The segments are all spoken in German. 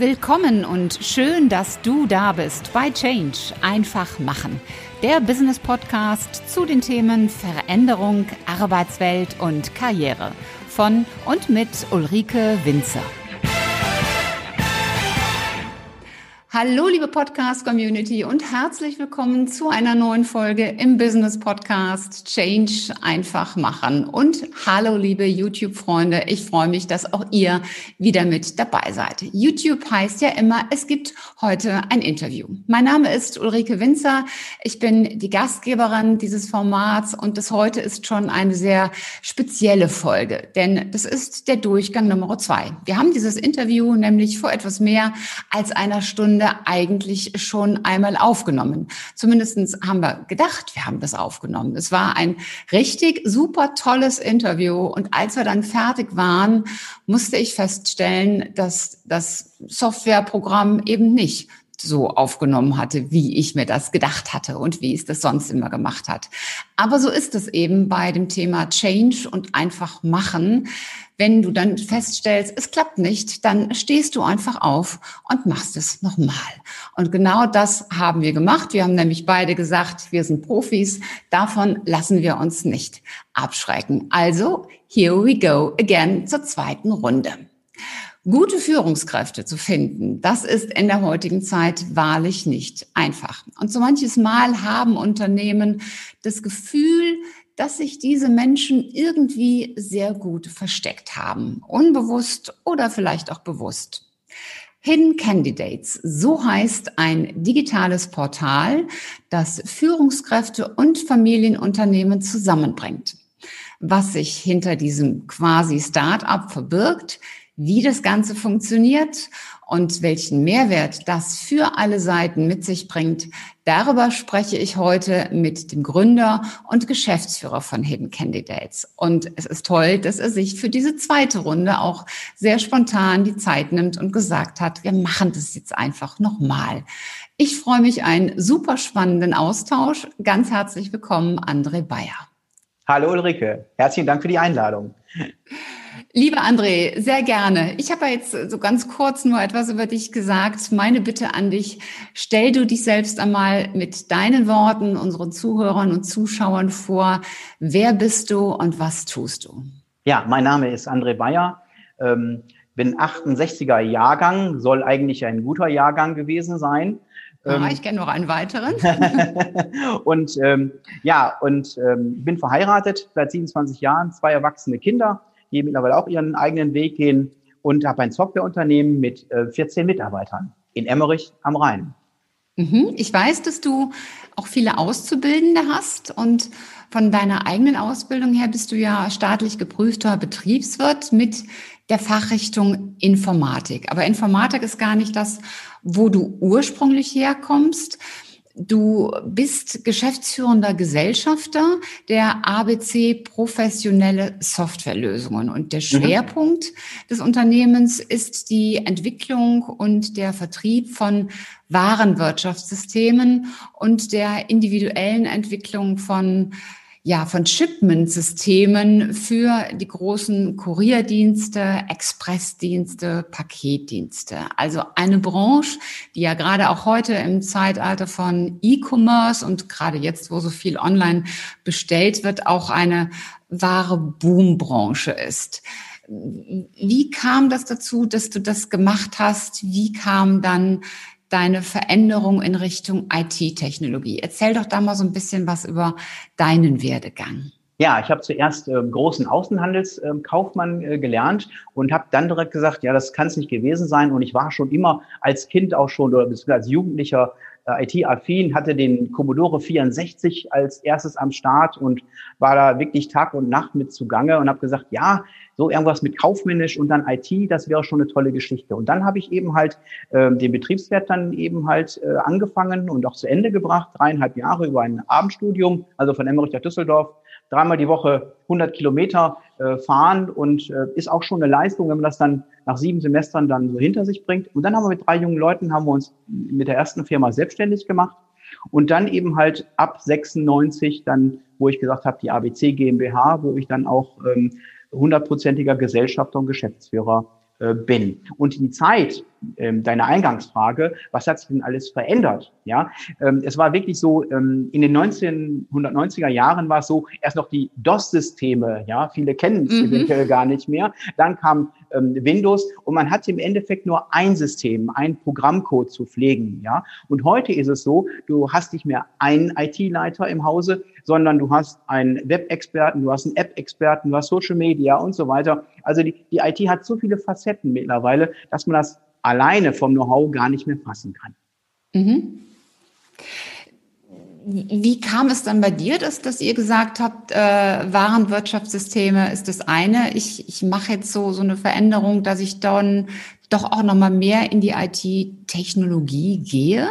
Willkommen und schön, dass du da bist bei Change. Einfach machen. Der Business Podcast zu den Themen Veränderung, Arbeitswelt und Karriere. Von und mit Ulrike Winzer. Hallo, liebe Podcast-Community und herzlich willkommen zu einer neuen Folge im Business-Podcast Change einfach machen. Und hallo, liebe YouTube-Freunde, ich freue mich, dass auch ihr wieder mit dabei seid. YouTube heißt ja immer, es gibt heute ein Interview. Mein Name ist Ulrike Winzer. Ich bin die Gastgeberin dieses Formats und das heute ist schon eine sehr spezielle Folge, denn das ist der Durchgang Nummer zwei. Wir haben dieses Interview nämlich vor etwas mehr als einer Stunde Stunde eigentlich schon einmal aufgenommen. Zumindestens haben wir gedacht, wir haben das aufgenommen. Es war ein richtig super tolles Interview. Und als wir dann fertig waren, musste ich feststellen, dass das Softwareprogramm eben nicht so aufgenommen hatte, wie ich mir das gedacht hatte und wie es das sonst immer gemacht hat. Aber so ist es eben bei dem Thema Change und einfach machen. Wenn du dann feststellst, es klappt nicht, dann stehst du einfach auf und machst es nochmal. Und genau das haben wir gemacht. Wir haben nämlich beide gesagt, wir sind Profis. Davon lassen wir uns nicht abschrecken. Also, here we go again zur zweiten Runde. Gute Führungskräfte zu finden, das ist in der heutigen Zeit wahrlich nicht einfach. Und so manches Mal haben Unternehmen das Gefühl, dass sich diese Menschen irgendwie sehr gut versteckt haben, unbewusst oder vielleicht auch bewusst. Hidden Candidates, so heißt ein digitales Portal, das Führungskräfte und Familienunternehmen zusammenbringt. Was sich hinter diesem quasi Start-up verbirgt, wie das Ganze funktioniert und welchen Mehrwert das für alle Seiten mit sich bringt, darüber spreche ich heute mit dem Gründer und Geschäftsführer von Hidden Candidates. Und es ist toll, dass er sich für diese zweite Runde auch sehr spontan die Zeit nimmt und gesagt hat, wir machen das jetzt einfach nochmal. Ich freue mich einen super spannenden Austausch. Ganz herzlich willkommen, André Bayer. Hallo Ulrike, herzlichen Dank für die Einladung. Liebe André, sehr gerne. Ich habe jetzt so ganz kurz nur etwas über dich gesagt. Meine Bitte an dich, stell du dich selbst einmal mit deinen Worten unseren Zuhörern und Zuschauern vor. Wer bist du und was tust du? Ja, mein Name ist André Bayer. Ähm, bin 68er Jahrgang, soll eigentlich ein guter Jahrgang gewesen sein. Ja, ah, ähm, ich kenne noch einen weiteren. und ähm, ja, und ähm, bin verheiratet seit 27 Jahren, zwei erwachsene Kinder die mittlerweile auch ihren eigenen Weg gehen und habe ein Softwareunternehmen mit 14 äh, Mitarbeitern in Emmerich am Rhein. Mhm. Ich weiß, dass du auch viele Auszubildende hast und von deiner eigenen Ausbildung her bist du ja staatlich geprüfter Betriebswirt mit der Fachrichtung Informatik. Aber Informatik ist gar nicht das, wo du ursprünglich herkommst. Du bist geschäftsführender Gesellschafter der ABC Professionelle Softwarelösungen und der mhm. Schwerpunkt mhm. des Unternehmens ist die Entwicklung und der Vertrieb von Warenwirtschaftssystemen und der individuellen Entwicklung von ja, von Shipment-Systemen für die großen Kurierdienste, Expressdienste, Paketdienste. Also eine Branche, die ja gerade auch heute im Zeitalter von E-Commerce und gerade jetzt, wo so viel online bestellt wird, auch eine wahre Boombranche ist. Wie kam das dazu, dass du das gemacht hast? Wie kam dann deine Veränderung in Richtung IT-Technologie. Erzähl doch da mal so ein bisschen was über deinen Werdegang. Ja, ich habe zuerst äh, großen Außenhandelskaufmann äh, gelernt und habe dann direkt gesagt, ja, das kann es nicht gewesen sein. Und ich war schon immer als Kind auch schon oder als Jugendlicher äh, IT-affin, hatte den Commodore 64 als erstes am Start und war da wirklich Tag und Nacht mit zugange und habe gesagt, ja, so irgendwas mit kaufmännisch und dann IT, das wäre schon eine tolle Geschichte. Und dann habe ich eben halt äh, den Betriebswert dann eben halt äh, angefangen und auch zu Ende gebracht, dreieinhalb Jahre über ein Abendstudium, also von Emmerich nach Düsseldorf, dreimal die Woche 100 Kilometer äh, fahren und äh, ist auch schon eine Leistung, wenn man das dann nach sieben Semestern dann so hinter sich bringt. Und dann haben wir mit drei jungen Leuten, haben wir uns mit der ersten Firma selbstständig gemacht und dann eben halt ab 96 dann, wo ich gesagt habe, die ABC GmbH, wo ich dann auch ähm, hundertprozentiger Gesellschafter und Geschäftsführer bin. Und die Zeit, ähm, deine Eingangsfrage, was hat sich denn alles verändert? Ja, ähm, es war wirklich so, ähm, in den 1990er Jahren war es so, erst noch die DOS-Systeme, ja, viele kennen es mhm. eventuell gar nicht mehr. Dann kam ähm, Windows und man hatte im Endeffekt nur ein System, ein Programmcode zu pflegen, ja. Und heute ist es so, du hast nicht mehr einen IT-Leiter im Hause, sondern du hast einen Web-Experten, du hast einen App-Experten, du hast Social Media und so weiter. Also die, die IT hat so viele Facetten mittlerweile, dass man das alleine vom Know-how gar nicht mehr fassen kann. Mhm. Wie kam es dann bei dir, dass, dass ihr gesagt habt, äh, Warenwirtschaftssysteme ist das eine. Ich, ich mache jetzt so, so eine Veränderung, dass ich dann doch auch nochmal mehr in die IT-Technologie gehe?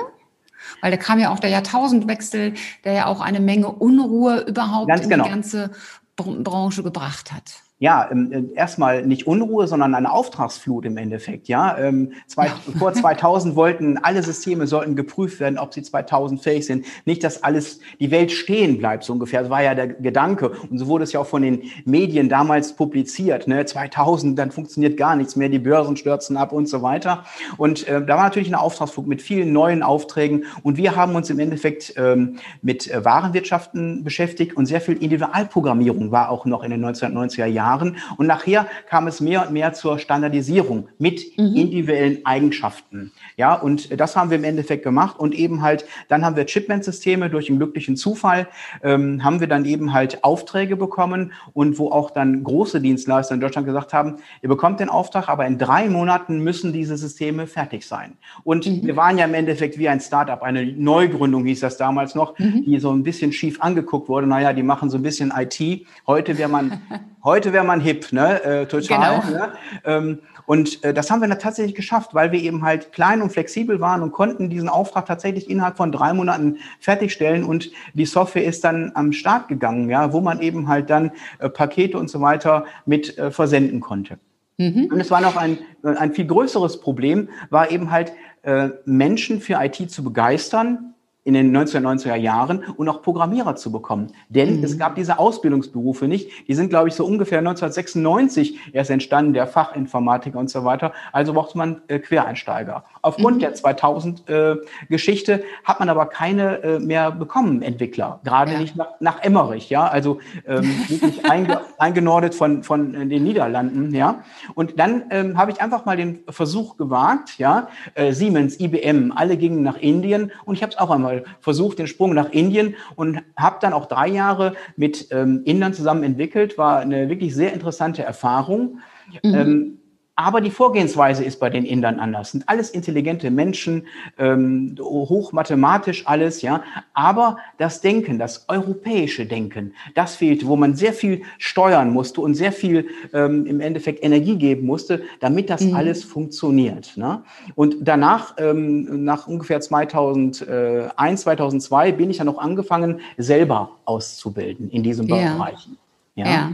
Weil da kam ja auch der Jahrtausendwechsel, der ja auch eine Menge Unruhe überhaupt Ganz in genau. die ganze Branche gebracht hat ja, ähm, äh, erstmal nicht Unruhe, sondern eine Auftragsflut im Endeffekt. Ja, ähm, zwei, vor 2000 wollten alle Systeme sollten geprüft werden, ob sie 2000 fähig sind. Nicht, dass alles die Welt stehen bleibt so ungefähr. Das war ja der Gedanke und so wurde es ja auch von den Medien damals publiziert. Ne, 2000, dann funktioniert gar nichts mehr, die Börsen stürzen ab und so weiter. Und äh, da war natürlich eine Auftragsflut mit vielen neuen Aufträgen und wir haben uns im Endeffekt ähm, mit äh, Warenwirtschaften beschäftigt und sehr viel Individualprogrammierung war auch noch in den 1990er Jahren Jahren. Und nachher kam es mehr und mehr zur Standardisierung mit mhm. individuellen Eigenschaften. Ja, und das haben wir im Endeffekt gemacht und eben halt, dann haben wir Chipment-Systeme durch einen glücklichen Zufall, ähm, haben wir dann eben halt Aufträge bekommen und wo auch dann große Dienstleister in Deutschland gesagt haben, ihr bekommt den Auftrag, aber in drei Monaten müssen diese Systeme fertig sein. Und mhm. wir waren ja im Endeffekt wie ein Startup, eine Neugründung hieß das damals noch, mhm. die so ein bisschen schief angeguckt wurde. Naja, die machen so ein bisschen IT. Heute wäre man Heute wäre man hip, ne? Äh, total. Genau. Ne? Ähm, und äh, das haben wir dann tatsächlich geschafft, weil wir eben halt klein und flexibel waren und konnten diesen Auftrag tatsächlich innerhalb von drei Monaten fertigstellen. Und die Software ist dann am Start gegangen, ja, wo man eben halt dann äh, Pakete und so weiter mit äh, versenden konnte. Mhm. Und es war noch ein, ein viel größeres Problem, war eben halt äh, Menschen für IT zu begeistern, in den 1990er Jahren und auch Programmierer zu bekommen. Denn mhm. es gab diese Ausbildungsberufe nicht. Die sind, glaube ich, so ungefähr 1996 erst entstanden, der Fachinformatiker und so weiter. Also braucht man äh, Quereinsteiger. Aufgrund mhm. der 2000-Geschichte äh, hat man aber keine äh, mehr bekommen, Entwickler. Gerade ja. nicht nach, nach Emmerich, ja. Also ähm, wirklich einge eingenordet von, von äh, den Niederlanden, ja. Und dann ähm, habe ich einfach mal den Versuch gewagt, ja. Äh, Siemens, IBM, alle gingen nach Indien und ich habe es auch einmal mal versucht, den Sprung nach Indien und habe dann auch drei Jahre mit ähm, Indern zusammen entwickelt. War eine wirklich sehr interessante Erfahrung. Mhm. Ähm, aber die Vorgehensweise ist bei den Indern anders. Sind alles intelligente Menschen, ähm, hochmathematisch alles, ja. Aber das Denken, das europäische Denken, das fehlte, wo man sehr viel steuern musste und sehr viel ähm, im Endeffekt Energie geben musste, damit das mhm. alles funktioniert. Ne? Und danach, ähm, nach ungefähr 2001, 2002, bin ich dann noch angefangen, selber auszubilden in diesen ja. Bereichen. Ja. ja.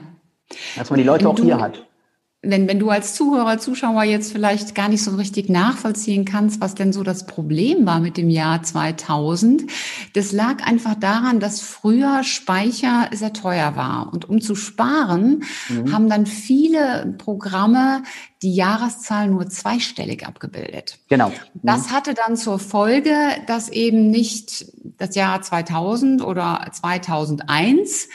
Dass man die Leute auch hier hat wenn, wenn du als Zuhörer, Zuschauer jetzt vielleicht gar nicht so richtig nachvollziehen kannst, was denn so das Problem war mit dem Jahr 2000, das lag einfach daran, dass früher Speicher sehr teuer war. Und um zu sparen, mhm. haben dann viele Programme die Jahreszahl nur zweistellig abgebildet. Genau. Mhm. Das hatte dann zur Folge, dass eben nicht das Jahr 2000 oder 2001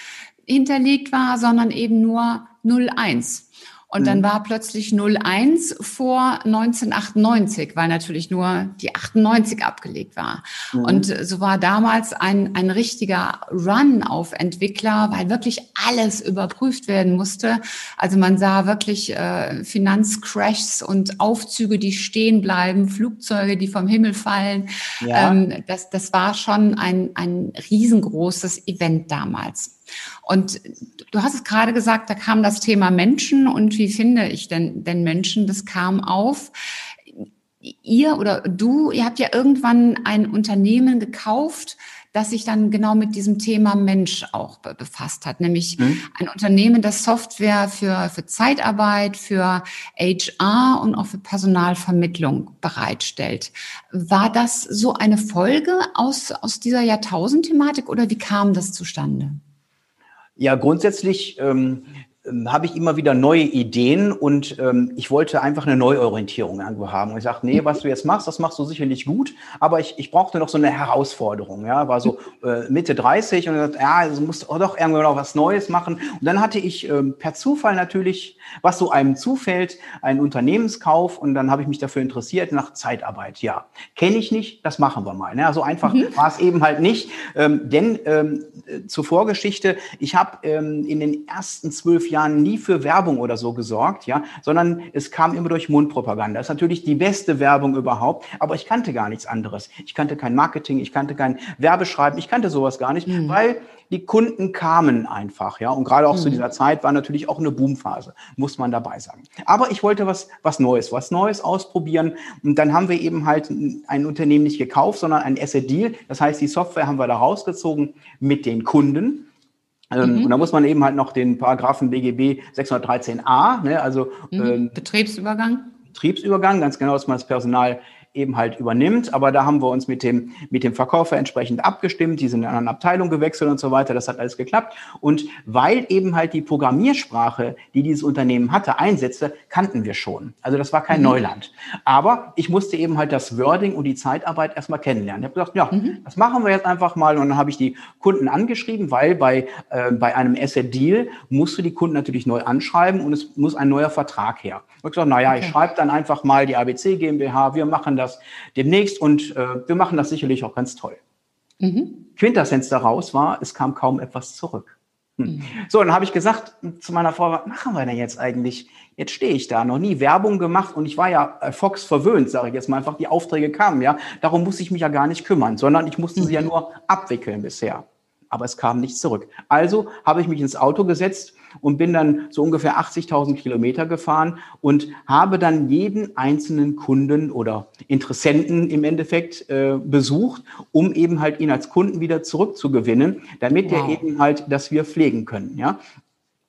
hinterlegt war, sondern eben nur 01. Und dann mhm. war plötzlich 01 vor 1998, weil natürlich nur die 98 abgelegt war. Mhm. Und so war damals ein, ein richtiger Run auf Entwickler, weil wirklich alles überprüft werden musste. Also man sah wirklich äh, Finanzcrashs und Aufzüge, die stehen bleiben, Flugzeuge, die vom Himmel fallen. Ja. Ähm, das, das war schon ein, ein riesengroßes Event damals. Und du hast es gerade gesagt, da kam das Thema Menschen und wie finde ich denn, denn Menschen? Das kam auf. Ihr oder du, ihr habt ja irgendwann ein Unternehmen gekauft, das sich dann genau mit diesem Thema Mensch auch befasst hat, nämlich mhm. ein Unternehmen, das Software für, für Zeitarbeit, für HR und auch für Personalvermittlung bereitstellt. War das so eine Folge aus, aus dieser Jahrtausend-Thematik oder wie kam das zustande? Ja, grundsätzlich ähm, ähm, habe ich immer wieder neue Ideen und ähm, ich wollte einfach eine Neuorientierung irgendwo haben. Und ich sagte, nee, was du jetzt machst, das machst du sicherlich gut, aber ich, ich brauchte noch so eine Herausforderung. Ja, war so äh, Mitte 30 und gesagt, ja, du musst doch irgendwo noch was Neues machen. Und dann hatte ich ähm, per Zufall natürlich, was so einem zufällt, einen Unternehmenskauf und dann habe ich mich dafür interessiert nach Zeitarbeit. Ja, kenne ich nicht, das machen wir mal. Ne? So einfach mhm. war es eben halt nicht, ähm, denn ähm, zur Vorgeschichte, ich habe ähm, in den ersten zwölf Jahren nie für Werbung oder so gesorgt, ja, sondern es kam immer durch Mundpropaganda. Das ist natürlich die beste Werbung überhaupt, aber ich kannte gar nichts anderes. Ich kannte kein Marketing, ich kannte kein Werbeschreiben, ich kannte sowas gar nicht, mhm. weil die Kunden kamen einfach, ja. Und gerade auch mhm. zu dieser Zeit war natürlich auch eine Boomphase, muss man dabei sagen. Aber ich wollte was, was Neues, was Neues ausprobieren. Und dann haben wir eben halt ein Unternehmen nicht gekauft, sondern ein Asset Deal. Das heißt, die Software haben wir da rausgezogen mit den Kunden. Ähm, mhm. Und da muss man eben halt noch den Paragraphen BGB 613a, ne, also mhm. ähm, Betriebsübergang. Betriebsübergang, ganz genau, dass man das Personal eben halt übernimmt. Aber da haben wir uns mit dem, mit dem Verkäufer entsprechend abgestimmt. Die sind in eine andere Abteilung gewechselt und so weiter. Das hat alles geklappt. Und weil eben halt die Programmiersprache, die dieses Unternehmen hatte, einsetzte, kannten wir schon. Also das war kein mhm. Neuland. Aber ich musste eben halt das Wording und die Zeitarbeit erstmal kennenlernen. Ich habe gesagt, ja, mhm. das machen wir jetzt einfach mal. Und dann habe ich die Kunden angeschrieben, weil bei, äh, bei einem Asset Deal musst du die Kunden natürlich neu anschreiben und es muss ein neuer Vertrag her. Ich habe gesagt, naja, okay. ich schreibe dann einfach mal die ABC GmbH, wir machen das demnächst und äh, wir machen das sicherlich auch ganz toll. Mhm. Quintessenz daraus war, es kam kaum etwas zurück. Hm. Mhm. So, dann habe ich gesagt zu meiner Frau, was machen wir denn jetzt eigentlich? Jetzt stehe ich da, noch nie Werbung gemacht und ich war ja äh, Fox verwöhnt, sage ich jetzt mal einfach, die Aufträge kamen, ja. Darum muss ich mich ja gar nicht kümmern, sondern ich musste mhm. sie ja mhm. nur abwickeln bisher. Aber es kam nichts zurück. Also habe ich mich ins Auto gesetzt und bin dann so ungefähr 80.000 Kilometer gefahren und habe dann jeden einzelnen Kunden oder Interessenten im Endeffekt äh, besucht, um eben halt ihn als Kunden wieder zurückzugewinnen, damit wow. er eben halt, dass wir pflegen können. Ja,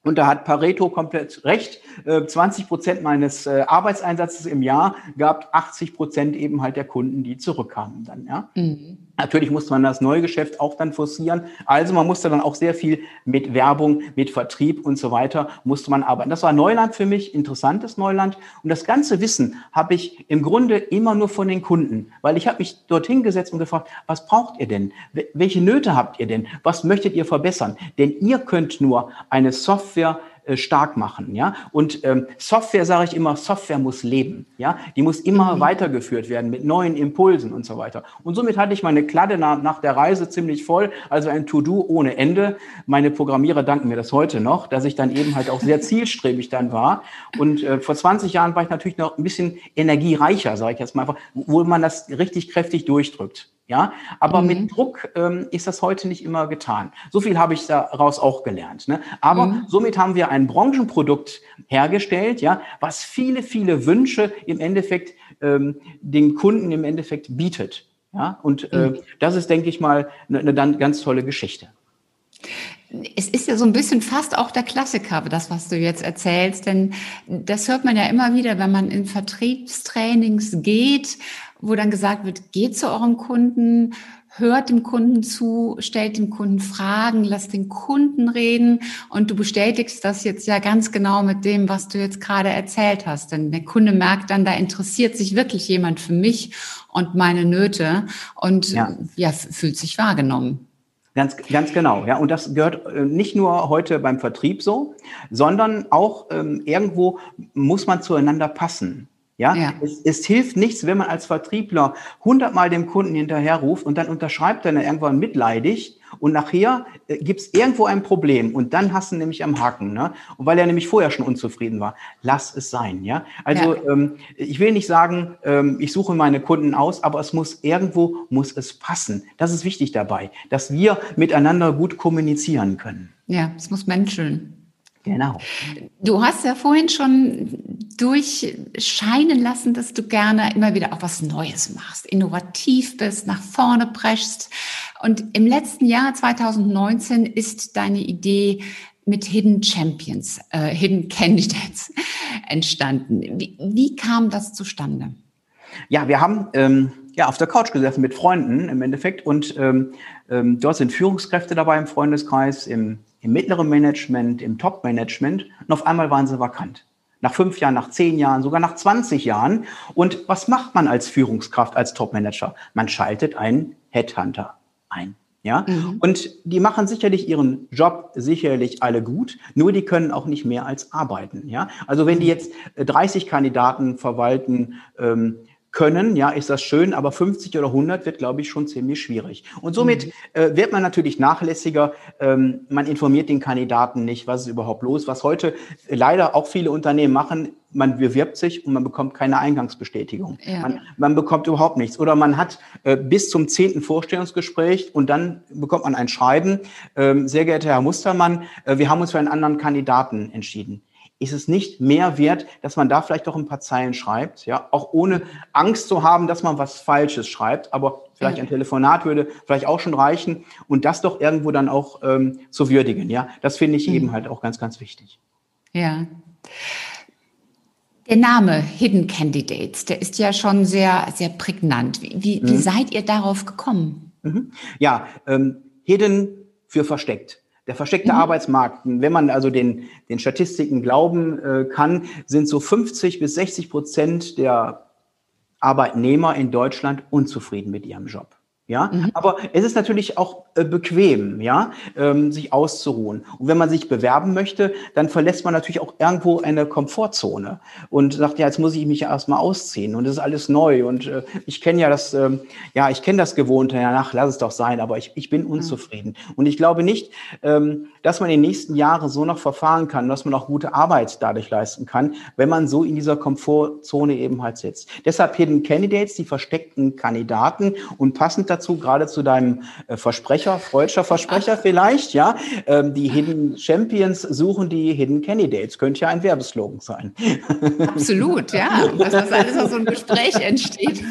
und da hat Pareto komplett recht. 20 äh, Prozent meines äh, Arbeitseinsatzes im Jahr gab 80 Prozent eben halt der Kunden, die zurückkamen dann, ja. Mhm. Natürlich musste man das Neugeschäft auch dann forcieren. Also man musste dann auch sehr viel mit Werbung, mit Vertrieb und so weiter musste man arbeiten. Das war Neuland für mich, interessantes Neuland. Und das ganze Wissen habe ich im Grunde immer nur von den Kunden, weil ich habe mich dorthin gesetzt und gefragt, was braucht ihr denn? Welche Nöte habt ihr denn? Was möchtet ihr verbessern? Denn ihr könnt nur eine Software äh, stark machen, ja. Und ähm, Software sage ich immer, Software muss leben, ja. Die muss immer mhm. weitergeführt werden mit neuen Impulsen und so weiter. Und somit hatte ich meine Kladde nach, nach der Reise ziemlich voll, also ein To-Do ohne Ende. Meine Programmierer danken mir das heute noch, dass ich dann eben halt auch sehr zielstrebig dann war. Und äh, vor 20 Jahren war ich natürlich noch ein bisschen energiereicher, sage ich jetzt mal einfach, wo man das richtig kräftig durchdrückt. Ja, aber mhm. mit Druck ähm, ist das heute nicht immer getan. So viel habe ich daraus auch gelernt. Ne? Aber mhm. somit haben wir ein Branchenprodukt hergestellt, ja, was viele, viele Wünsche im Endeffekt ähm, den Kunden im Endeffekt bietet. Ja, und äh, mhm. das ist, denke ich mal, eine, eine ganz tolle Geschichte. Es ist ja so ein bisschen fast auch der Klassiker, das, was du jetzt erzählst, denn das hört man ja immer wieder, wenn man in Vertriebstrainings geht wo dann gesagt wird, geht zu eurem Kunden, hört dem Kunden zu, stellt dem Kunden Fragen, lasst den Kunden reden und du bestätigst das jetzt ja ganz genau mit dem, was du jetzt gerade erzählt hast. Denn der Kunde merkt dann, da interessiert sich wirklich jemand für mich und meine Nöte und ja, ja fühlt sich wahrgenommen. Ganz, ganz genau, ja. Und das gehört äh, nicht nur heute beim Vertrieb so, sondern auch ähm, irgendwo muss man zueinander passen. Ja, ja. Es, es, hilft nichts, wenn man als Vertriebler hundertmal dem Kunden hinterherruft und dann unterschreibt er irgendwann mitleidig und nachher äh, gibt es irgendwo ein Problem und dann hast du nämlich am Haken, ne? Und weil er nämlich vorher schon unzufrieden war, lass es sein, ja. Also ja. Ähm, ich will nicht sagen, ähm, ich suche meine Kunden aus, aber es muss irgendwo muss es passen. Das ist wichtig dabei, dass wir miteinander gut kommunizieren können. Ja, es muss menscheln. Genau. Du hast ja vorhin schon durchscheinen lassen, dass du gerne immer wieder auch was Neues machst, innovativ bist, nach vorne preschst. Und im letzten Jahr 2019 ist deine Idee mit Hidden Champions, äh, Hidden Candidates entstanden. Wie, wie, kam das zustande? Ja, wir haben ähm, ja auf der Couch gesessen mit Freunden im Endeffekt und ähm, ähm, dort sind Führungskräfte dabei im Freundeskreis, im im mittleren Management, im Top-Management und auf einmal waren sie vakant. Nach fünf Jahren, nach zehn Jahren, sogar nach 20 Jahren. Und was macht man als Führungskraft, als Top-Manager? Man schaltet einen Headhunter ein. Ja, mhm. und die machen sicherlich ihren Job sicherlich alle gut, nur die können auch nicht mehr als arbeiten. Ja, also wenn die jetzt 30 Kandidaten verwalten, ähm, können, ja, ist das schön, aber 50 oder 100 wird, glaube ich, schon ziemlich schwierig. Und somit mhm. äh, wird man natürlich nachlässiger. Ähm, man informiert den Kandidaten nicht, was ist überhaupt los. Was heute leider auch viele Unternehmen machen, man bewirbt sich und man bekommt keine Eingangsbestätigung. Ja. Man, man, bekommt überhaupt nichts. Oder man hat äh, bis zum zehnten Vorstellungsgespräch und dann bekommt man ein Schreiben. Ähm, sehr geehrter Herr Mustermann, äh, wir haben uns für einen anderen Kandidaten entschieden ist es nicht mehr wert, dass man da vielleicht doch ein paar Zeilen schreibt, ja, auch ohne Angst zu haben, dass man was Falsches schreibt, aber vielleicht ein Telefonat würde vielleicht auch schon reichen und das doch irgendwo dann auch ähm, zu würdigen, ja, das finde ich mhm. eben halt auch ganz, ganz wichtig. Ja. Der Name Hidden Candidates, der ist ja schon sehr, sehr prägnant. Wie, wie, mhm. wie seid ihr darauf gekommen? Mhm. Ja, ähm, Hidden für versteckt. Der versteckte mhm. Arbeitsmarkt, wenn man also den, den Statistiken glauben äh, kann, sind so 50 bis 60 Prozent der Arbeitnehmer in Deutschland unzufrieden mit ihrem Job. Ja, mhm. aber es ist natürlich auch äh, bequem, ja, ähm, sich auszuruhen. Und wenn man sich bewerben möchte, dann verlässt man natürlich auch irgendwo eine Komfortzone und sagt, ja, jetzt muss ich mich ja erstmal ausziehen und das ist alles neu und äh, ich kenne ja das, äh, ja, ich kenne das Gewohnte, ja, nach, lass es doch sein, aber ich, ich bin mhm. unzufrieden. Mhm. Und ich glaube nicht, ähm, dass man in den nächsten Jahren so noch verfahren kann, dass man auch gute Arbeit dadurch leisten kann, wenn man so in dieser Komfortzone eben halt sitzt. Deshalb Hidden Candidates, die versteckten Kandidaten und passend dazu dazu, gerade zu deinem äh, Versprecher, freudscher Versprecher vielleicht, ja. Ähm, die Hidden Champions suchen die Hidden Candidates. Könnte ja ein Werbeslogan sein. Absolut, ja. Dass das alles aus so einem Gespräch entsteht.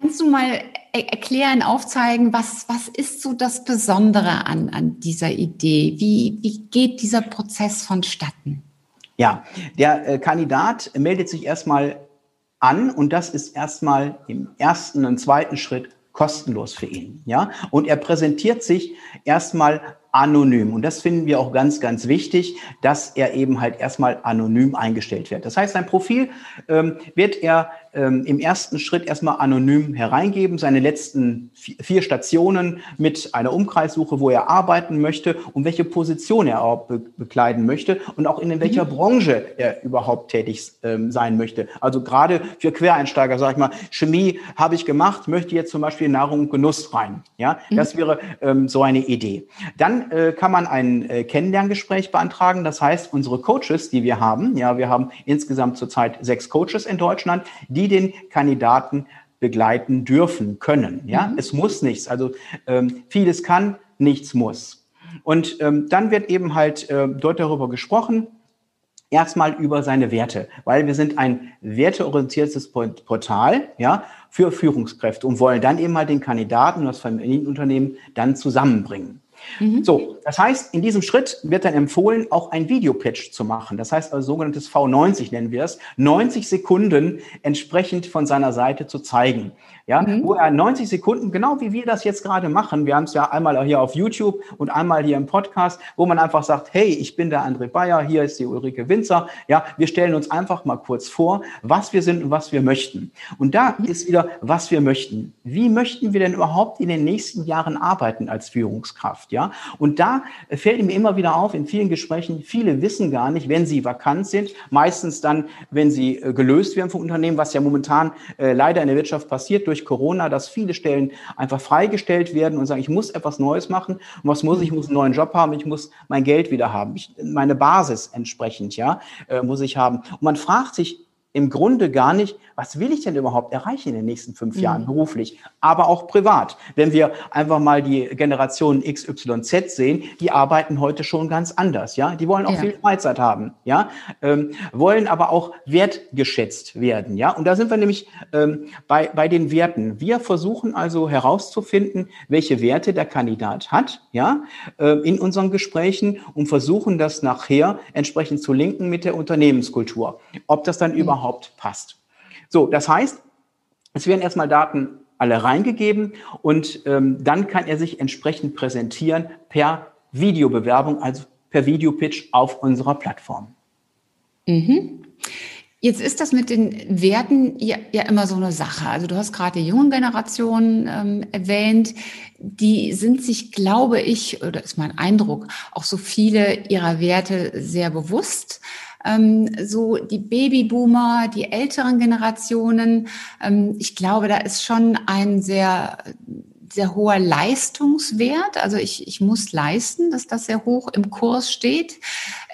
Kannst du mal erklären, aufzeigen, was, was ist so das Besondere an, an dieser Idee? Wie, wie geht dieser Prozess vonstatten? Ja, der äh, Kandidat meldet sich erstmal an und das ist erstmal im ersten und zweiten Schritt kostenlos für ihn, ja? Und er präsentiert sich erstmal anonym. Und das finden wir auch ganz, ganz wichtig, dass er eben halt erstmal anonym eingestellt wird. Das heißt, sein Profil ähm, wird er ähm, im ersten Schritt erstmal anonym hereingeben, seine letzten vier Stationen mit einer Umkreissuche, wo er arbeiten möchte und welche Position er auch be bekleiden möchte und auch in welcher mhm. Branche er überhaupt tätig ähm, sein möchte. Also gerade für Quereinsteiger, sage ich mal, Chemie habe ich gemacht, möchte jetzt zum Beispiel Nahrung und Genuss rein. Ja, mhm. das wäre ähm, so eine Idee. Dann äh, kann man ein äh, Kennenlerngespräch beantragen. Das heißt, unsere Coaches, die wir haben, ja, wir haben insgesamt zurzeit sechs Coaches in Deutschland, die den Kandidaten begleiten dürfen können. Ja, mhm. es muss nichts. Also ähm, vieles kann, nichts muss. Und ähm, dann wird eben halt äh, dort darüber gesprochen, erstmal über seine Werte, weil wir sind ein werteorientiertes Portal, ja, für Führungskräfte und wollen dann eben mal den Kandidaten und das Familienunternehmen dann zusammenbringen. Mhm. So, das heißt, in diesem Schritt wird dann empfohlen, auch ein Videopitch zu machen. Das heißt also sogenanntes V90 nennen wir es, 90 Sekunden entsprechend von seiner Seite zu zeigen ja, mhm. wo er 90 Sekunden, genau wie wir das jetzt gerade machen, wir haben es ja einmal hier auf YouTube und einmal hier im Podcast, wo man einfach sagt, hey, ich bin der André Bayer, hier ist die Ulrike Winzer, ja, wir stellen uns einfach mal kurz vor, was wir sind und was wir möchten. Und da mhm. ist wieder, was wir möchten. Wie möchten wir denn überhaupt in den nächsten Jahren arbeiten als Führungskraft, ja? Und da fällt mir immer wieder auf, in vielen Gesprächen, viele wissen gar nicht, wenn sie vakant sind, meistens dann, wenn sie äh, gelöst werden vom Unternehmen, was ja momentan äh, leider in der Wirtschaft passiert durch durch Corona, dass viele Stellen einfach freigestellt werden und sagen, ich muss etwas Neues machen. Und was muss ich? Ich muss einen neuen Job haben, ich muss mein Geld wieder haben. Ich, meine Basis entsprechend, ja, äh, muss ich haben. Und man fragt sich im Grunde gar nicht, was will ich denn überhaupt erreichen in den nächsten fünf mhm. Jahren beruflich, aber auch privat. Wenn wir einfach mal die Generation XYZ sehen, die arbeiten heute schon ganz anders, ja. Die wollen auch ja. viel Freizeit haben, ja, ähm, wollen aber auch wertgeschätzt werden, ja. Und da sind wir nämlich ähm, bei, bei den Werten. Wir versuchen also herauszufinden, welche Werte der Kandidat hat, ja, äh, in unseren Gesprächen und versuchen das nachher entsprechend zu linken mit der Unternehmenskultur. Ob das dann mhm. überhaupt passt. So, das heißt, es werden erstmal Daten alle reingegeben und ähm, dann kann er sich entsprechend präsentieren per Videobewerbung, also per Videopitch auf unserer Plattform. Mhm. Jetzt ist das mit den Werten ja, ja immer so eine Sache. Also du hast gerade die jungen Generationen ähm, erwähnt. Die sind sich, glaube ich, oder ist mein Eindruck, auch so viele ihrer Werte sehr bewusst. Ähm, so die Babyboomer, die älteren Generationen. Ähm, ich glaube, da ist schon ein sehr sehr hoher Leistungswert. Also ich, ich muss leisten, dass das sehr hoch im Kurs steht.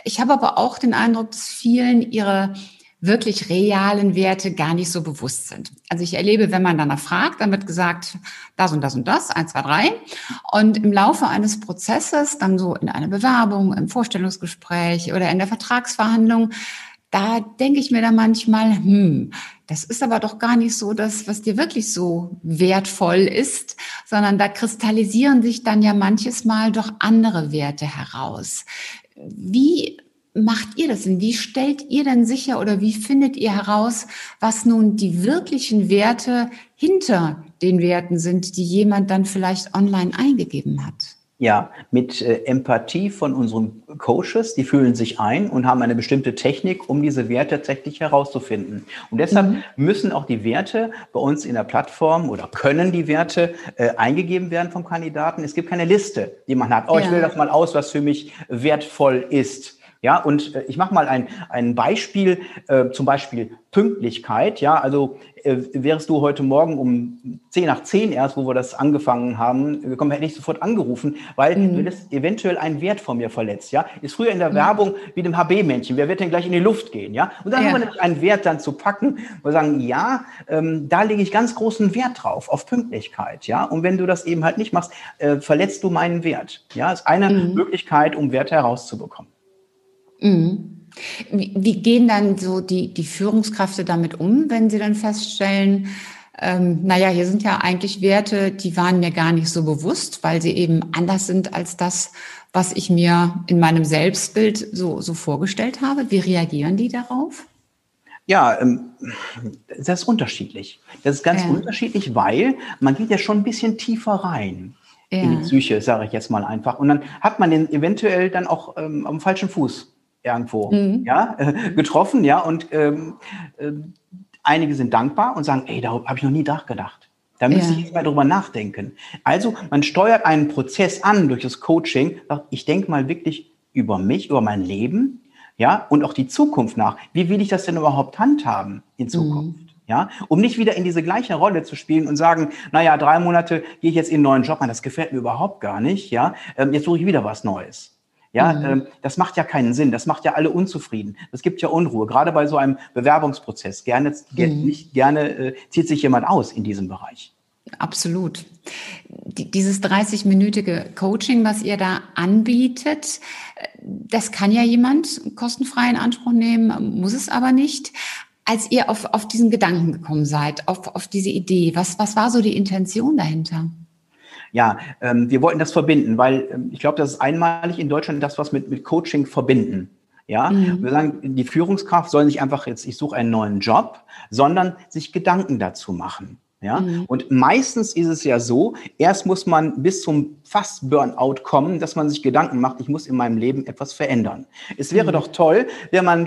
Ich habe aber auch den Eindruck, dass vielen ihre wirklich realen Werte gar nicht so bewusst sind. Also ich erlebe, wenn man danach fragt, dann wird gesagt, das und das und das, eins, zwei, drei. Und im Laufe eines Prozesses, dann so in einer Bewerbung, im Vorstellungsgespräch oder in der Vertragsverhandlung, da denke ich mir dann manchmal, hm, das ist aber doch gar nicht so das, was dir wirklich so wertvoll ist, sondern da kristallisieren sich dann ja manches Mal doch andere Werte heraus. Wie macht ihr das denn? Wie stellt ihr denn sicher oder wie findet ihr heraus, was nun die wirklichen Werte hinter den Werten sind, die jemand dann vielleicht online eingegeben hat? Ja, mit äh, Empathie von unseren Coaches, die fühlen sich ein und haben eine bestimmte Technik, um diese Werte tatsächlich herauszufinden. Und deshalb mhm. müssen auch die Werte bei uns in der Plattform oder können die Werte äh, eingegeben werden vom Kandidaten. Es gibt keine Liste, die man hat. Oh, ja. ich will das mal aus, was für mich wertvoll ist. Ja, und äh, ich mache mal ein, ein Beispiel, äh, zum Beispiel Pünktlichkeit. Ja, also äh, wärst du heute Morgen um 10 nach 10 erst, wo wir das angefangen haben, gekommen, hätte ich sofort angerufen, weil mhm. du hättest eventuell einen Wert von mir verletzt. Ja, ist früher in der mhm. Werbung wie dem HB-Männchen. Wer wird denn gleich in die Luft gehen? Ja, und dann ja. haben wir nämlich einen Wert dann zu packen, wo wir sagen, ja, ähm, da lege ich ganz großen Wert drauf, auf Pünktlichkeit. Ja, und wenn du das eben halt nicht machst, äh, verletzt du meinen Wert. Ja, ist eine mhm. Möglichkeit, um Werte herauszubekommen. Mhm. Wie, wie, gehen dann so die, die Führungskräfte damit um, wenn sie dann feststellen, ähm, naja, hier sind ja eigentlich Werte, die waren mir gar nicht so bewusst, weil sie eben anders sind als das, was ich mir in meinem Selbstbild so, so vorgestellt habe. Wie reagieren die darauf? Ja, ähm, das ist unterschiedlich. Das ist ganz ja. unterschiedlich, weil man geht ja schon ein bisschen tiefer rein ja. in die Psyche, sage ich jetzt mal einfach. Und dann hat man den eventuell dann auch ähm, am falschen Fuß irgendwo mhm. ja, äh, getroffen, ja, und ähm, äh, einige sind dankbar und sagen, ey, da habe ich noch nie nachgedacht. Da müsste ja. ich jetzt mal drüber nachdenken. Also man steuert einen Prozess an durch das Coaching, sagt, ich denke mal wirklich über mich, über mein Leben, ja, und auch die Zukunft nach. Wie will ich das denn überhaupt handhaben in Zukunft? Mhm. Ja, um nicht wieder in diese gleiche Rolle zu spielen und sagen, naja, drei Monate gehe ich jetzt in einen neuen Job an, das gefällt mir überhaupt gar nicht, ja, ähm, jetzt suche ich wieder was Neues. Ja, mhm. ähm, das macht ja keinen Sinn. Das macht ja alle unzufrieden. Das gibt ja Unruhe. Gerade bei so einem Bewerbungsprozess. Gerne, mhm. nicht gerne äh, zieht sich jemand aus in diesem Bereich. Absolut. Dieses 30-minütige Coaching, was ihr da anbietet, das kann ja jemand kostenfrei in Anspruch nehmen, muss es aber nicht. Als ihr auf, auf diesen Gedanken gekommen seid, auf, auf diese Idee, was, was war so die Intention dahinter? Ja, ähm, wir wollten das verbinden, weil ähm, ich glaube, das ist einmalig in Deutschland das, was mit, mit Coaching verbinden. Ja, mhm. wir sagen, die Führungskraft soll nicht einfach jetzt, ich suche einen neuen Job, sondern sich Gedanken dazu machen. Ja? Mhm. Und meistens ist es ja so, erst muss man bis zum fast Burnout kommen, dass man sich Gedanken macht, ich muss in meinem Leben etwas verändern. Es wäre mhm. doch toll, wenn man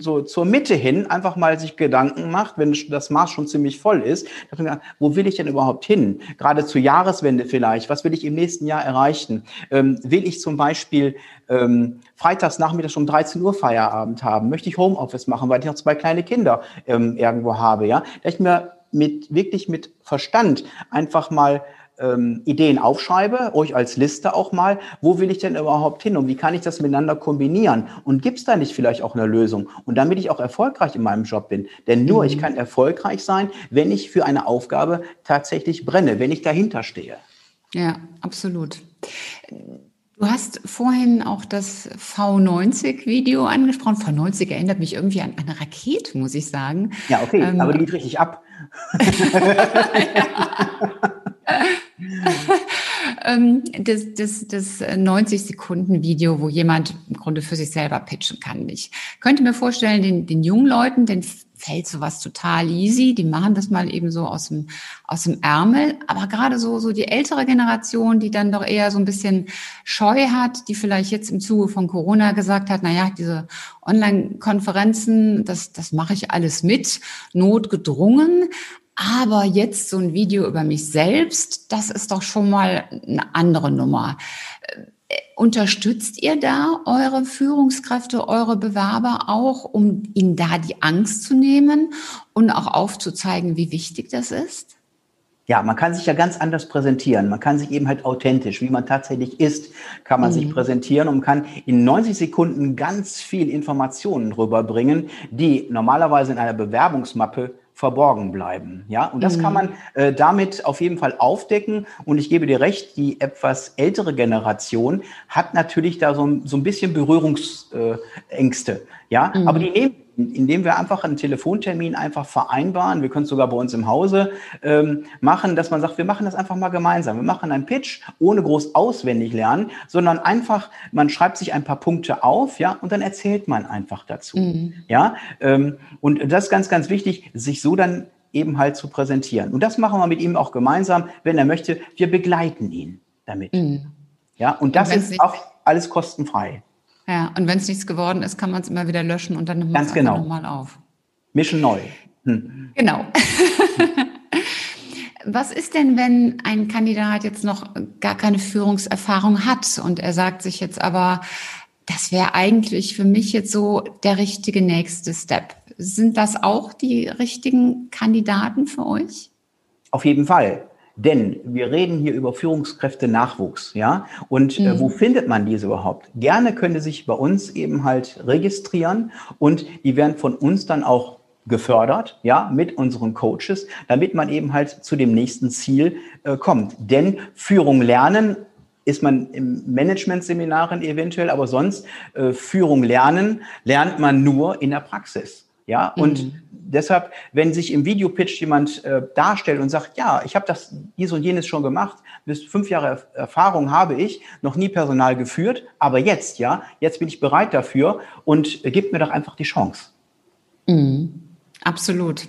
so zur Mitte hin einfach mal sich Gedanken macht, wenn das Maß schon ziemlich voll ist, dass sagt, wo will ich denn überhaupt hin? Gerade zur Jahreswende vielleicht, was will ich im nächsten Jahr erreichen? Ähm, will ich zum Beispiel ähm, freitags nachmittags um 13 Uhr Feierabend haben? Möchte ich Homeoffice machen, weil ich noch zwei kleine Kinder ähm, irgendwo habe? Ja, da ich mir mit wirklich mit Verstand einfach mal ähm, Ideen aufschreibe, euch als Liste auch mal, wo will ich denn überhaupt hin und wie kann ich das miteinander kombinieren? Und gibt es da nicht vielleicht auch eine Lösung? Und damit ich auch erfolgreich in meinem Job bin. Denn nur mhm. ich kann erfolgreich sein, wenn ich für eine Aufgabe tatsächlich brenne, wenn ich dahinter stehe. Ja, absolut. Du hast vorhin auch das V90-Video angesprochen. V90 erinnert mich irgendwie an eine Rakete, muss ich sagen. Ja, okay, ähm, aber die geht richtig ab. Ähm, das, das, das 90-Sekunden-Video, wo jemand im Grunde für sich selber pitchen kann. Ich könnte mir vorstellen, den, den jungen Leuten, den fällt sowas total easy. Die machen das mal eben so aus dem, aus dem Ärmel. Aber gerade so, so die ältere Generation, die dann doch eher so ein bisschen Scheu hat, die vielleicht jetzt im Zuge von Corona gesagt hat, na ja, diese Online-Konferenzen, das, das mache ich alles mit, notgedrungen. Aber jetzt so ein Video über mich selbst, das ist doch schon mal eine andere Nummer. Unterstützt ihr da eure Führungskräfte, eure Bewerber auch, um ihnen da die Angst zu nehmen und auch aufzuzeigen, wie wichtig das ist? Ja, man kann sich ja ganz anders präsentieren. Man kann sich eben halt authentisch, wie man tatsächlich ist, kann man mhm. sich präsentieren und kann in 90 Sekunden ganz viel Informationen rüberbringen, die normalerweise in einer Bewerbungsmappe verborgen bleiben. Ja, und das mhm. kann man äh, damit auf jeden Fall aufdecken. Und ich gebe dir recht, die etwas ältere Generation hat natürlich da so, so ein bisschen Berührungsängste. Ja, mhm. aber die nehmen indem wir einfach einen Telefontermin einfach vereinbaren. Wir können es sogar bei uns im Hause ähm, machen, dass man sagt, wir machen das einfach mal gemeinsam. Wir machen einen Pitch ohne groß auswendig lernen, sondern einfach, man schreibt sich ein paar Punkte auf, ja, und dann erzählt man einfach dazu. Mhm. Ja, ähm, und das ist ganz, ganz wichtig, sich so dann eben halt zu präsentieren. Und das machen wir mit ihm auch gemeinsam, wenn er möchte. Wir begleiten ihn damit. Mhm. Ja, und das ist auch alles kostenfrei. Ja, und wenn es nichts geworden ist, kann man es immer wieder löschen und dann nimmt man es genau. nochmal auf. Mischen neu. Hm. Genau. Was ist denn, wenn ein Kandidat jetzt noch gar keine Führungserfahrung hat und er sagt sich jetzt aber, das wäre eigentlich für mich jetzt so der richtige nächste Step. Sind das auch die richtigen Kandidaten für euch? Auf jeden Fall. Denn wir reden hier über Führungskräfte-Nachwuchs, ja. Und äh, wo mhm. findet man diese überhaupt? Gerne könnte sich bei uns eben halt registrieren und die werden von uns dann auch gefördert, ja, mit unseren Coaches, damit man eben halt zu dem nächsten Ziel äh, kommt. Denn Führung lernen ist man im Management-Seminaren eventuell, aber sonst äh, Führung lernen lernt man nur in der Praxis. Ja, und mhm. deshalb, wenn sich im Videopitch jemand äh, darstellt und sagt, ja, ich habe das dies und jenes schon gemacht, bis fünf Jahre Erfahrung habe ich, noch nie Personal geführt, aber jetzt, ja, jetzt bin ich bereit dafür und äh, gibt mir doch einfach die Chance. Mhm. Absolut.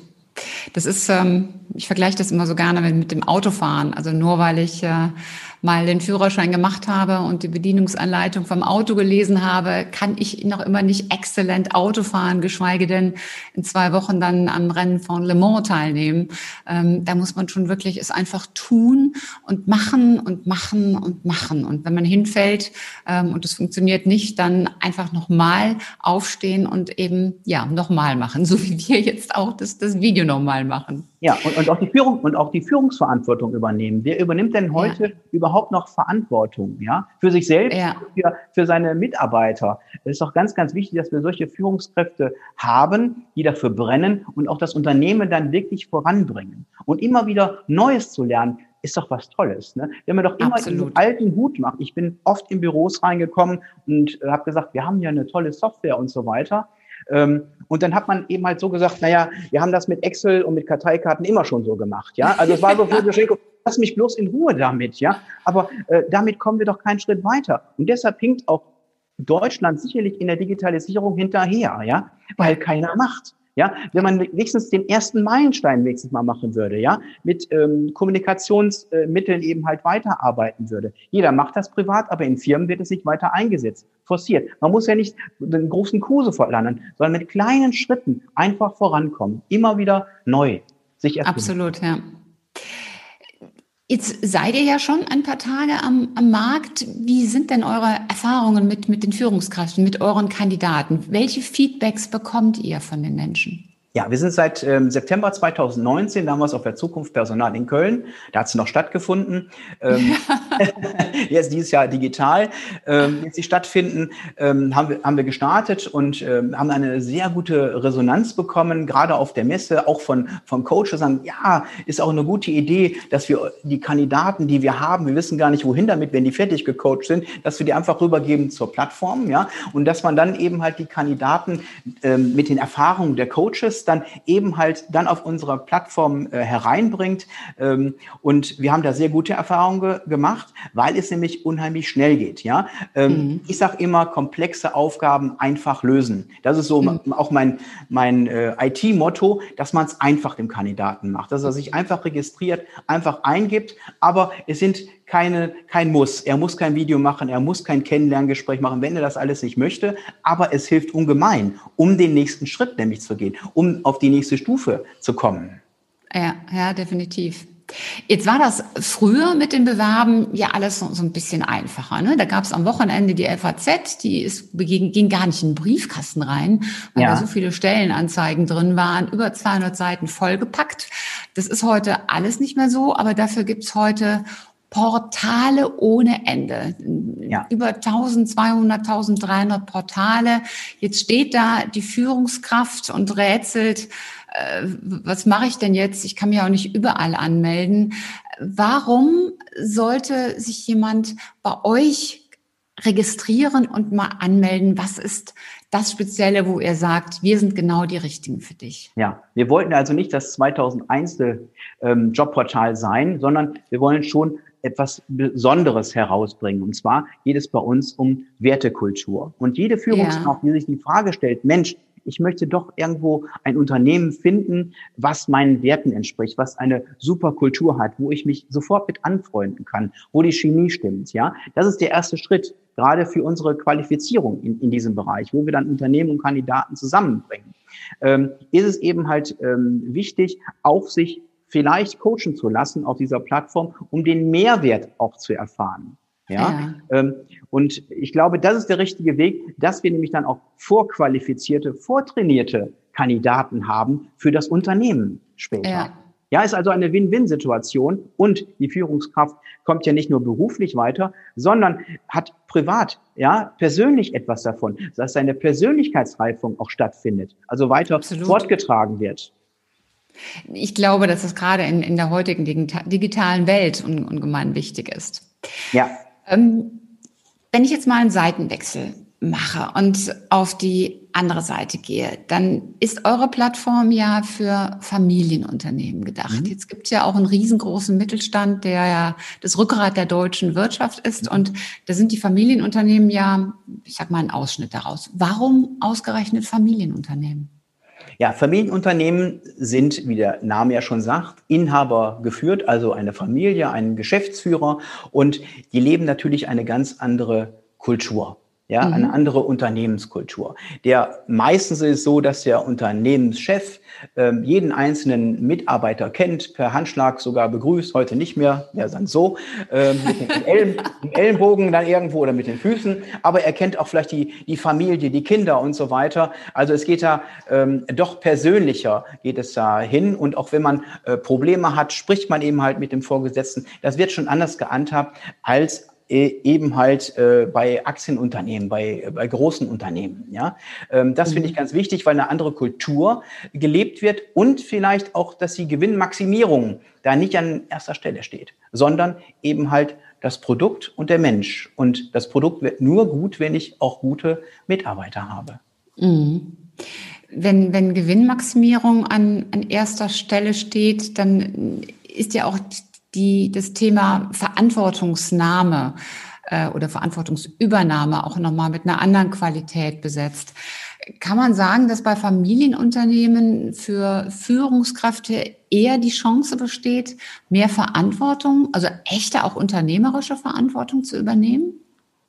Das ist, ähm, ich vergleiche das immer so gerne mit dem Autofahren. Also nur weil ich äh, mal den Führerschein gemacht habe und die Bedienungsanleitung vom Auto gelesen habe, kann ich noch immer nicht exzellent Auto fahren, geschweige denn in zwei Wochen dann am Rennen von Le Mans teilnehmen. Ähm, da muss man schon wirklich es einfach tun und machen und machen und machen. Und wenn man hinfällt ähm, und es funktioniert nicht, dann einfach nochmal aufstehen und eben, ja, nochmal machen, so wie wir jetzt auch das, das Video nochmal machen. Ja, und, und auch die Führung und auch die Führungsverantwortung übernehmen. Wer übernimmt denn heute ja. Überhaupt noch Verantwortung, ja? Für sich selbst, ja. für, für seine Mitarbeiter. Es ist doch ganz, ganz wichtig, dass wir solche Führungskräfte haben, die dafür brennen und auch das Unternehmen dann wirklich voranbringen. Und immer wieder Neues zu lernen, ist doch was Tolles. Ne? Wenn man doch immer Absolut. den alten Hut macht. Ich bin oft in Büros reingekommen und habe gesagt, wir haben ja eine tolle Software und so weiter. Ähm, und dann hat man eben halt so gesagt, naja, wir haben das mit Excel und mit Karteikarten immer schon so gemacht, ja. Also es war so für Geschenke, lass mich bloß in Ruhe damit, ja. Aber äh, damit kommen wir doch keinen Schritt weiter. Und deshalb hinkt auch Deutschland sicherlich in der Digitalisierung hinterher, ja, weil keiner macht. Ja, wenn man wenigstens den ersten Meilenstein wenigstens mal machen würde, ja, mit ähm, Kommunikationsmitteln eben halt weiterarbeiten würde. Jeder macht das privat, aber in Firmen wird es nicht weiter eingesetzt, forciert. Man muss ja nicht den großen sofort lernen, sondern mit kleinen Schritten einfach vorankommen, immer wieder neu sich. Absolut, ja. Jetzt seid ihr ja schon ein paar Tage am, am Markt. Wie sind denn eure Erfahrungen mit, mit den Führungskräften, mit euren Kandidaten? Welche Feedbacks bekommt ihr von den Menschen? Ja, wir sind seit ähm, September 2019 damals auf der Zukunft Personal in Köln. Da hat es noch stattgefunden. Ähm, jetzt dieses Jahr digital. Ähm, jetzt die stattfinden, ähm, haben, wir, haben wir gestartet und ähm, haben eine sehr gute Resonanz bekommen, gerade auf der Messe, auch von, von Coaches sagen, ja, ist auch eine gute Idee, dass wir die Kandidaten, die wir haben, wir wissen gar nicht, wohin damit, wenn die fertig gecoacht sind, dass wir die einfach rübergeben zur Plattform, ja, und dass man dann eben halt die Kandidaten ähm, mit den Erfahrungen der Coaches dann eben halt dann auf unserer Plattform äh, hereinbringt. Ähm, und wir haben da sehr gute Erfahrungen ge gemacht, weil es nämlich unheimlich schnell geht. Ja, ähm, mhm. ich sage immer komplexe Aufgaben einfach lösen. Das ist so mhm. auch mein mein äh, IT-Motto, dass man es einfach dem Kandidaten macht, dass er sich einfach registriert, einfach eingibt. Aber es sind keine, kein Muss. Er muss kein Video machen, er muss kein Kennenlerngespräch machen, wenn er das alles nicht möchte. Aber es hilft ungemein, um den nächsten Schritt nämlich zu gehen, um auf die nächste Stufe zu kommen. Ja, ja, definitiv. Jetzt war das früher mit den Bewerben ja alles so, so ein bisschen einfacher. Ne? Da gab es am Wochenende die FAZ, die ist, ging, ging gar nicht in den Briefkasten rein, weil ja. da so viele Stellenanzeigen drin waren, über 200 Seiten vollgepackt. Das ist heute alles nicht mehr so, aber dafür gibt's heute Portale ohne Ende. Ja. Über 1200, 1300 Portale. Jetzt steht da die Führungskraft und rätselt, äh, was mache ich denn jetzt? Ich kann mich auch nicht überall anmelden. Warum sollte sich jemand bei euch registrieren und mal anmelden? Was ist das Spezielle, wo ihr sagt, wir sind genau die Richtigen für dich? Ja, wir wollten also nicht das 2001. Ähm, Jobportal sein, sondern wir wollen schon etwas Besonderes herausbringen. Und zwar geht es bei uns um Wertekultur. Und jede Führungskraft, ja. die sich die Frage stellt, Mensch, ich möchte doch irgendwo ein Unternehmen finden, was meinen Werten entspricht, was eine super Kultur hat, wo ich mich sofort mit anfreunden kann, wo die Chemie stimmt. Ja, das ist der erste Schritt, gerade für unsere Qualifizierung in, in diesem Bereich, wo wir dann Unternehmen und Kandidaten zusammenbringen. Ähm, ist es eben halt ähm, wichtig, auch sich vielleicht coachen zu lassen auf dieser Plattform, um den Mehrwert auch zu erfahren. Ja, ja. Ähm, und ich glaube, das ist der richtige Weg, dass wir nämlich dann auch vorqualifizierte, vortrainierte Kandidaten haben für das Unternehmen später. Ja. Ja, ist also eine Win-Win-Situation und die Führungskraft kommt ja nicht nur beruflich weiter, sondern hat privat, ja, persönlich etwas davon, dass seine Persönlichkeitsreifung auch stattfindet, also weiter Absolut. fortgetragen wird. Ich glaube, dass das gerade in, in der heutigen digitalen Welt ungemein wichtig ist. Ja. Ähm, wenn ich jetzt mal einen Seitenwechsel mache und auf die andere Seite gehe, dann ist eure Plattform ja für Familienunternehmen gedacht. Mhm. Jetzt gibt es ja auch einen riesengroßen Mittelstand, der ja das Rückgrat der deutschen Wirtschaft ist. Mhm. Und da sind die Familienunternehmen ja, ich sag mal, ein Ausschnitt daraus. Warum ausgerechnet Familienunternehmen? Ja, Familienunternehmen sind, wie der Name ja schon sagt, Inhaber geführt, also eine Familie, ein Geschäftsführer. Und die leben natürlich eine ganz andere Kultur ja, mhm. eine andere Unternehmenskultur. Der meistens ist es so, dass der Unternehmenschef ähm, jeden einzelnen Mitarbeiter kennt, per Handschlag sogar begrüßt, heute nicht mehr, ja dann so, ähm, mit den Ellen, Ellenbogen dann irgendwo oder mit den Füßen, aber er kennt auch vielleicht die, die Familie, die Kinder und so weiter. Also es geht da ähm, doch persönlicher, geht es da hin und auch wenn man äh, Probleme hat, spricht man eben halt mit dem Vorgesetzten. Das wird schon anders gehandhabt als eben halt äh, bei Aktienunternehmen, bei, bei großen Unternehmen. Ja, ähm, das finde ich mhm. ganz wichtig, weil eine andere Kultur gelebt wird und vielleicht auch, dass die Gewinnmaximierung da nicht an erster Stelle steht, sondern eben halt das Produkt und der Mensch. Und das Produkt wird nur gut, wenn ich auch gute Mitarbeiter habe. Mhm. Wenn, wenn Gewinnmaximierung an, an erster Stelle steht, dann ist ja auch die das Thema Verantwortungsnahme äh, oder Verantwortungsübernahme auch nochmal mit einer anderen Qualität besetzt. Kann man sagen, dass bei Familienunternehmen für Führungskräfte eher die Chance besteht, mehr Verantwortung, also echte auch unternehmerische Verantwortung zu übernehmen?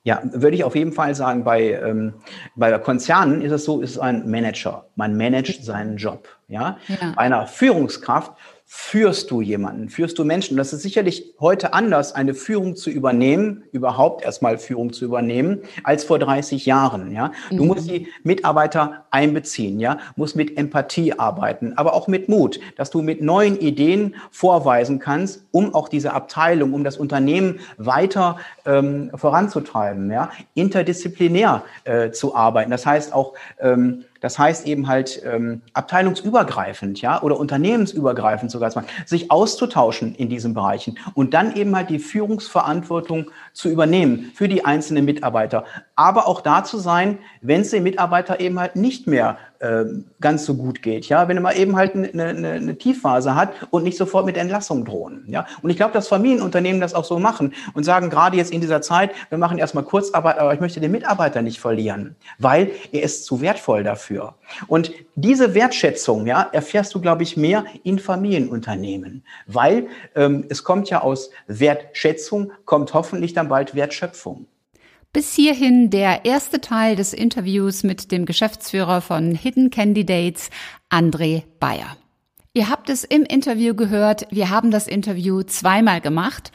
Ja, würde ich auf jeden Fall sagen, bei, ähm, bei Konzernen ist es so, ist ein Manager. Man managt seinen Job. Ja? ja. Bei einer Führungskraft führst du jemanden, führst du Menschen. Das ist sicherlich heute anders, eine Führung zu übernehmen, überhaupt erstmal Führung zu übernehmen, als vor 30 Jahren. Ja, du mhm. musst die Mitarbeiter einbeziehen, ja, musst mit Empathie arbeiten, aber auch mit Mut, dass du mit neuen Ideen vorweisen kannst, um auch diese Abteilung, um das Unternehmen weiter ähm, voranzutreiben, ja, interdisziplinär äh, zu arbeiten. Das heißt auch ähm, das heißt eben halt ähm, abteilungsübergreifend, ja, oder unternehmensübergreifend sogar, sich auszutauschen in diesen Bereichen und dann eben halt die Führungsverantwortung zu übernehmen für die einzelnen Mitarbeiter, aber auch da zu sein, wenn es dem Mitarbeiter eben halt nicht mehr äh, ganz so gut geht. Ja, wenn er mal eben halt eine, eine, eine Tiefphase hat und nicht sofort mit Entlassung drohen. Ja, und ich glaube, dass Familienunternehmen das auch so machen und sagen gerade jetzt in dieser Zeit, wir machen erstmal Kurzarbeit, aber ich möchte den Mitarbeiter nicht verlieren, weil er ist zu wertvoll dafür. Und diese Wertschätzung, ja, erfährst du, glaube ich, mehr in Familienunternehmen, weil ähm, es kommt ja aus Wertschätzung, kommt hoffentlich dann bald Wertschöpfung. Bis hierhin der erste Teil des Interviews mit dem Geschäftsführer von Hidden Candidates, André Bayer. Ihr habt es im Interview gehört, wir haben das Interview zweimal gemacht.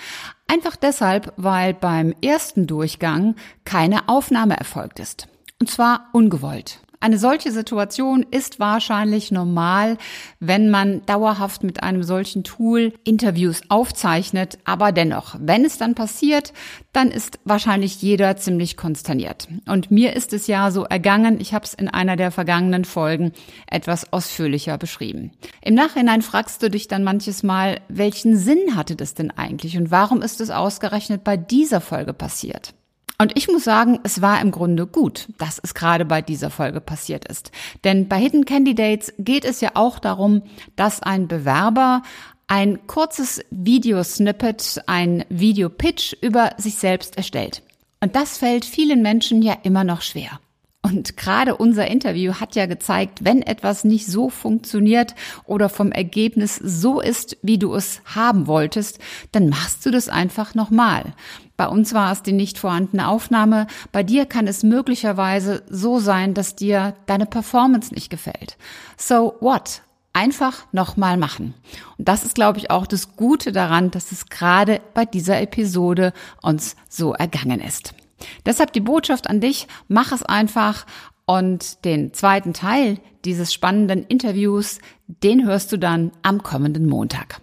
Einfach deshalb, weil beim ersten Durchgang keine Aufnahme erfolgt ist. Und zwar ungewollt. Eine solche Situation ist wahrscheinlich normal, wenn man dauerhaft mit einem solchen Tool Interviews aufzeichnet. Aber dennoch, wenn es dann passiert, dann ist wahrscheinlich jeder ziemlich konsterniert. Und mir ist es ja so ergangen, ich habe es in einer der vergangenen Folgen etwas ausführlicher beschrieben. Im Nachhinein fragst du dich dann manches Mal, welchen Sinn hatte das denn eigentlich und warum ist es ausgerechnet bei dieser Folge passiert? Und ich muss sagen, es war im Grunde gut, dass es gerade bei dieser Folge passiert ist. Denn bei Hidden Candidates geht es ja auch darum, dass ein Bewerber ein kurzes Videosnippet, ein Videopitch über sich selbst erstellt. Und das fällt vielen Menschen ja immer noch schwer. Und gerade unser Interview hat ja gezeigt, wenn etwas nicht so funktioniert oder vom Ergebnis so ist, wie du es haben wolltest, dann machst du das einfach nochmal. Bei uns war es die nicht vorhandene Aufnahme. Bei dir kann es möglicherweise so sein, dass dir deine Performance nicht gefällt. So what? Einfach nochmal machen. Und das ist, glaube ich, auch das Gute daran, dass es gerade bei dieser Episode uns so ergangen ist. Deshalb die Botschaft an dich, mach es einfach und den zweiten Teil dieses spannenden Interviews, den hörst du dann am kommenden Montag.